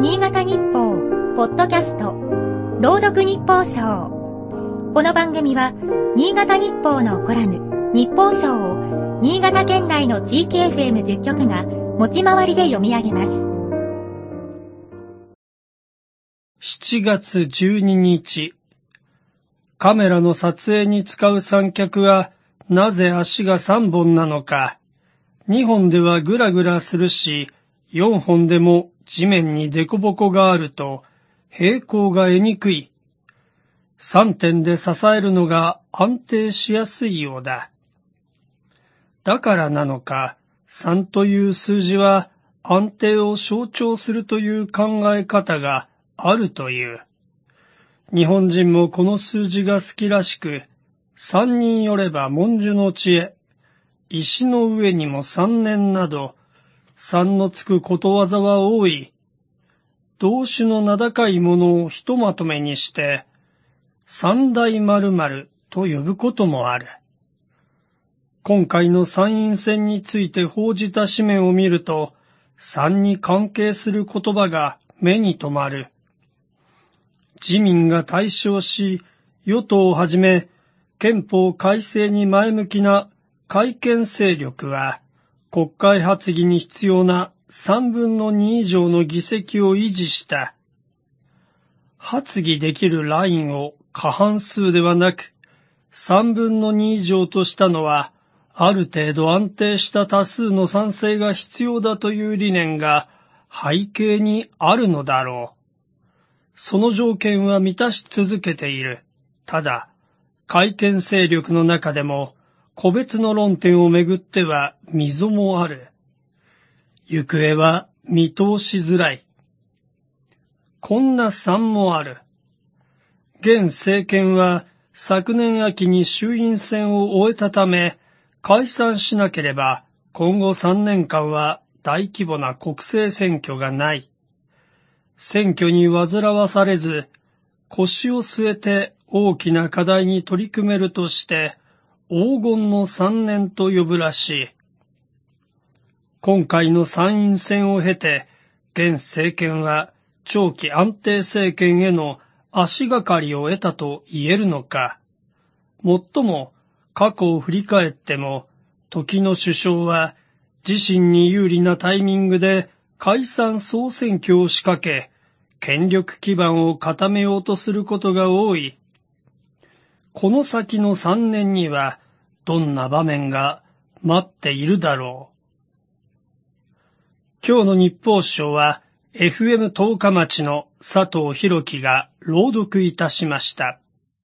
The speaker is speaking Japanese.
新潟日報、ポッドキャスト、朗読日報賞。この番組は、新潟日報のコラム、日報賞を、新潟県内の地域 FM10 局が、持ち回りで読み上げます。7月12日、カメラの撮影に使う三脚は、なぜ足が3本なのか。2本ではぐらぐらするし、4本でも地面に凸凹があると平行が得にくい。3点で支えるのが安定しやすいようだ。だからなのか、3という数字は安定を象徴するという考え方があるという。日本人もこの数字が好きらしく、三人よれば文殊の知恵、石の上にも三年など、三のつくことわざは多い。同種の名高いものをひとまとめにして、三大〇〇と呼ぶこともある。今回の参院選について報じた紙面を見ると、三に関係する言葉が目に留まる。自民が対象し、与党をはじめ、憲法改正に前向きな改憲勢力は、国会発議に必要な3分の2以上の議席を維持した。発議できるラインを過半数ではなく、3分の2以上としたのは、ある程度安定した多数の賛成が必要だという理念が背景にあるのだろう。その条件は満たし続けている。ただ、改憲勢力の中でも、個別の論点をめぐっては溝もある。行方は見通しづらい。こんな算もある。現政権は昨年秋に衆院選を終えたため、解散しなければ今後3年間は大規模な国政選挙がない。選挙に煩わされず、腰を据えて大きな課題に取り組めるとして、黄金の三年と呼ぶらしい。今回の参院選を経て、現政権は長期安定政権への足がかりを得たと言えるのか。もっとも過去を振り返っても、時の首相は自身に有利なタイミングで解散総選挙を仕掛け、権力基盤を固めようとすることが多い。この先の三年にはどんな場面が待っているだろう。今日の日報賞は FM 十日町の佐藤博樹が朗読いたしました。